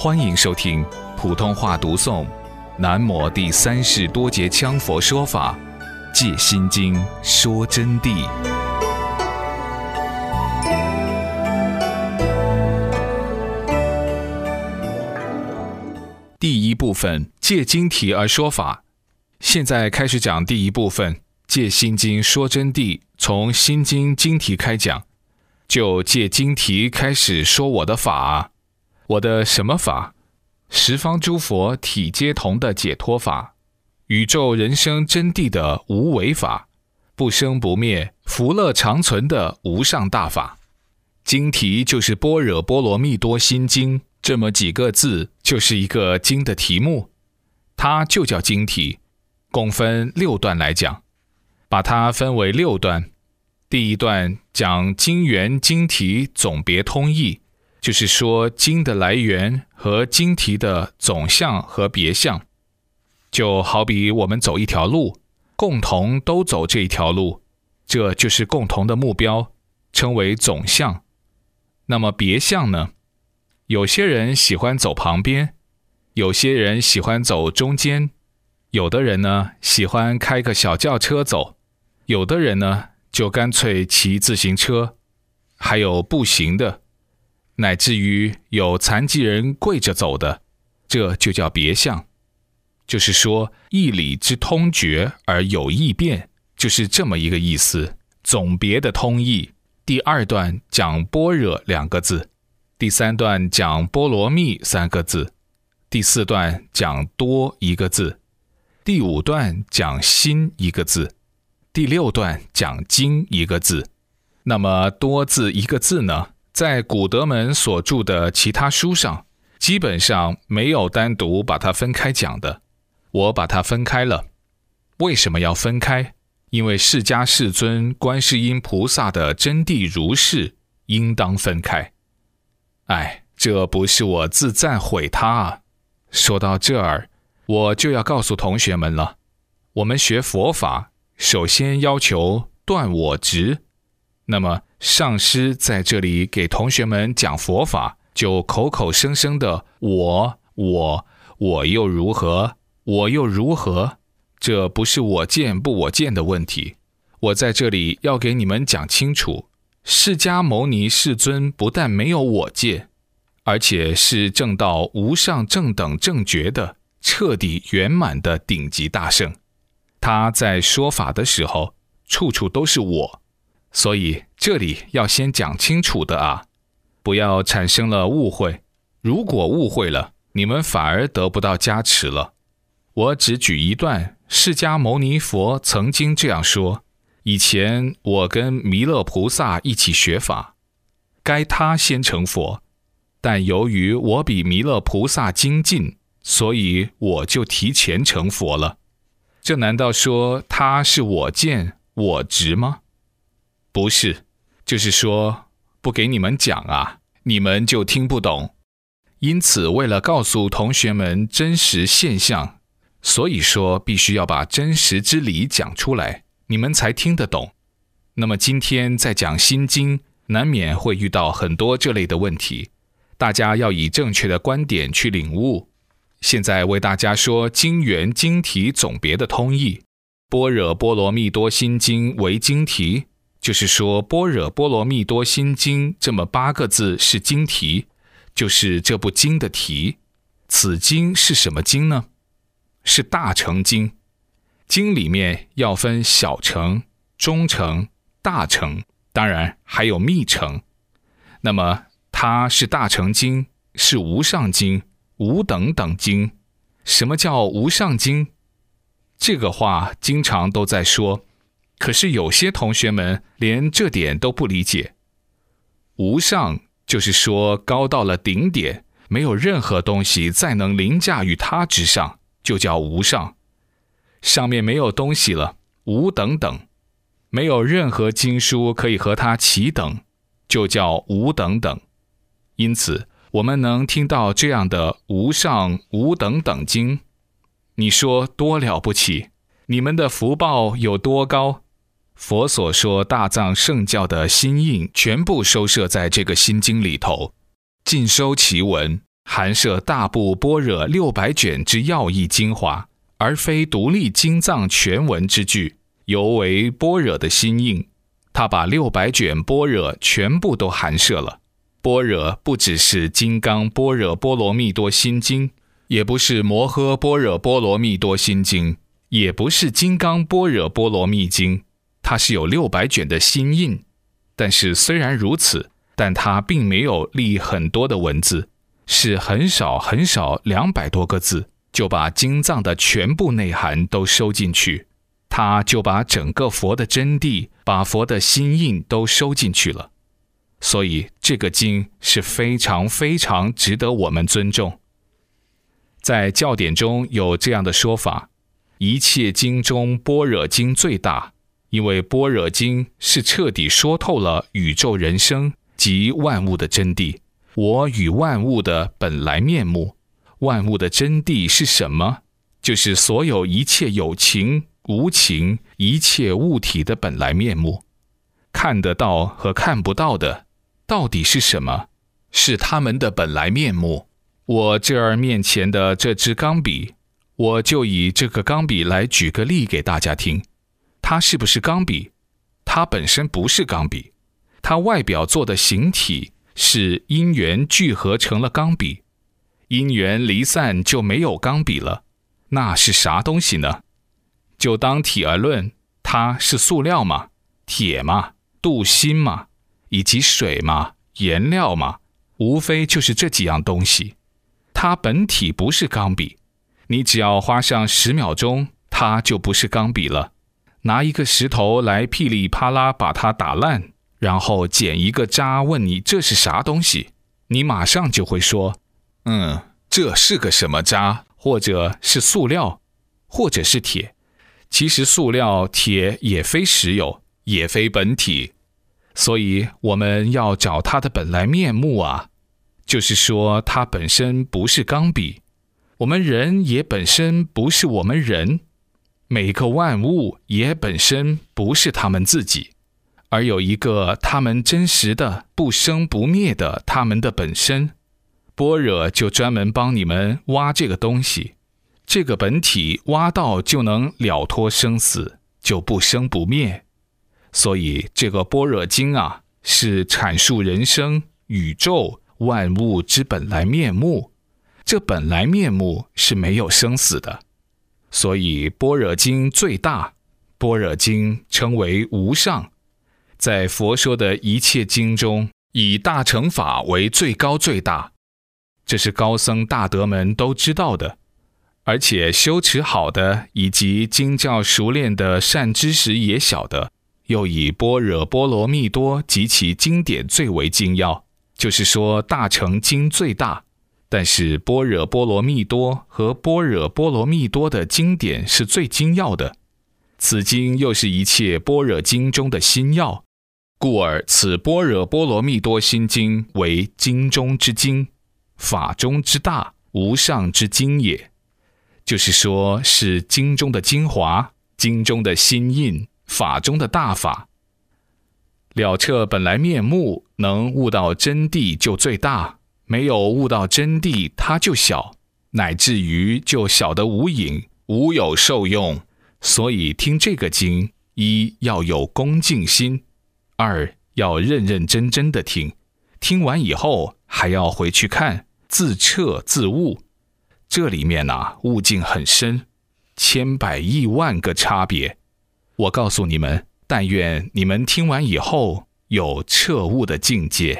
欢迎收听普通话读诵《南摩第三世多杰羌佛说法借心经说真谛》第一部分借经题而说法。现在开始讲第一部分借心经说真谛，从心经经题开讲。就借经题开始说我的法，我的什么法？十方诸佛体皆同的解脱法，宇宙人生真谛的无为法，不生不灭、福乐长存的无上大法。经题就是《般若波罗蜜多心经》这么几个字，就是一个经的题目，它就叫经题，共分六段来讲，把它分为六段。第一段讲经缘经题总别通义，就是说经的来源和经题的总相和别相，就好比我们走一条路，共同都走这一条路，这就是共同的目标，称为总相。那么别相呢？有些人喜欢走旁边，有些人喜欢走中间，有的人呢喜欢开个小轿车走，有的人呢。就干脆骑自行车，还有步行的，乃至于有残疾人跪着走的，这就叫别相。就是说义理之通绝而有异变，就是这么一个意思。总别的通义，第二段讲般若两个字，第三段讲波罗蜜三个字，第四段讲多一个字，第五段讲心一个字。第六段讲“经”一个字，那么多字一个字呢？在古德门所著的其他书上，基本上没有单独把它分开讲的。我把它分开了。为什么要分开？因为释迦世尊、观世音菩萨的真谛如是，应当分开。哎，这不是我自赞毁他啊！说到这儿，我就要告诉同学们了：我们学佛法。首先要求断我执，那么上师在这里给同学们讲佛法，就口口声声的我我我又如何，我又如何？这不是我见不我见的问题。我在这里要给你们讲清楚，释迦牟尼世尊不但没有我见，而且是正道无上正等正觉的彻底圆满的顶级大圣。他在说法的时候，处处都是我，所以这里要先讲清楚的啊，不要产生了误会。如果误会了，你们反而得不到加持了。我只举一段，释迦牟尼佛曾经这样说：以前我跟弥勒菩萨一起学法，该他先成佛，但由于我比弥勒菩萨精进，所以我就提前成佛了。这难道说他是我见我执吗？不是，就是说不给你们讲啊，你们就听不懂。因此，为了告诉同学们真实现象，所以说必须要把真实之理讲出来，你们才听得懂。那么今天在讲心经，难免会遇到很多这类的问题，大家要以正确的观点去领悟。现在为大家说经元经题总别的通义，《般若波罗蜜多心经》为经题，就是说《般若波罗蜜多心经》这么八个字是经题，就是这部经的题。此经是什么经呢？是大乘经。经里面要分小乘、中乘、大乘，当然还有密乘。那么它是大乘经，是无上经。无等等经，什么叫无上经？这个话经常都在说，可是有些同学们连这点都不理解。无上就是说高到了顶点，没有任何东西再能凌驾于它之上，就叫无上。上面没有东西了，无等等，没有任何经书可以和它齐等，就叫无等等。因此。我们能听到这样的无上无等等经，你说多了不起？你们的福报有多高？佛所说大藏圣教的心印，全部收摄在这个心经里头，尽收其文，含摄大部般若六百卷之要义精华，而非独立经藏全文之句，尤为般若的心印。他把六百卷般若全部都含摄了。般若不只是《金刚般若波罗蜜多心经》，也不是《摩诃般若波罗蜜多心经》，也不是《金刚般若波罗蜜经》，它是有六百卷的心印。但是虽然如此，但它并没有立很多的文字，是很少很少两百多个字，就把经藏的全部内涵都收进去。他就把整个佛的真谛，把佛的心印都收进去了。所以这个经是非常非常值得我们尊重。在教典中有这样的说法：一切经中，般若经最大，因为般若经是彻底说透了宇宙人生及万物的真谛，我与万物的本来面目。万物的真谛是什么？就是所有一切有情无情一切物体的本来面目，看得到和看不到的。到底是什么？是他们的本来面目。我这儿面前的这支钢笔，我就以这个钢笔来举个例给大家听。它是不是钢笔？它本身不是钢笔，它外表做的形体是因缘聚合成了钢笔。因缘离散就没有钢笔了，那是啥东西呢？就当体而论，它是塑料吗？铁吗？镀锌吗？以及水嘛，颜料嘛，无非就是这几样东西。它本体不是钢笔，你只要花上十秒钟，它就不是钢笔了。拿一个石头来噼里啪啦把它打烂，然后捡一个渣问你这是啥东西，你马上就会说，嗯，这是个什么渣，或者是塑料，或者是铁。其实塑料、铁也非实有，也非本体。所以我们要找它的本来面目啊，就是说它本身不是钢笔，我们人也本身不是我们人，每个万物也本身不是他们自己，而有一个他们真实的不生不灭的他们的本身。般若就专门帮你们挖这个东西，这个本体挖到就能了脱生死，就不生不灭。所以，这个般若经啊，是阐述人生、宇宙万物之本来面目。这本来面目是没有生死的。所以，般若经最大，般若经称为无上。在佛说的一切经中，以大乘法为最高最大，这是高僧大德们都知道的，而且修持好的以及经教熟练的善知识也晓得。又以般若波罗蜜多及其经典最为精要，就是说大乘经最大，但是般若波罗蜜多和般若波罗蜜多的经典是最精要的。此经又是一切般若经中的心要，故而此般若波罗蜜多心经为经中之经，法中之大，无上之经也。就是说是经中的精华，经中的心印。法中的大法，了彻本来面目，能悟到真谛就最大；没有悟到真谛，它就小，乃至于就小得无影，无有受用。所以听这个经，一要有恭敬心，二要认认真真的听。听完以后，还要回去看，自彻自悟。这里面呐，悟境很深，千百亿万个差别。我告诉你们，但愿你们听完以后有彻悟的境界。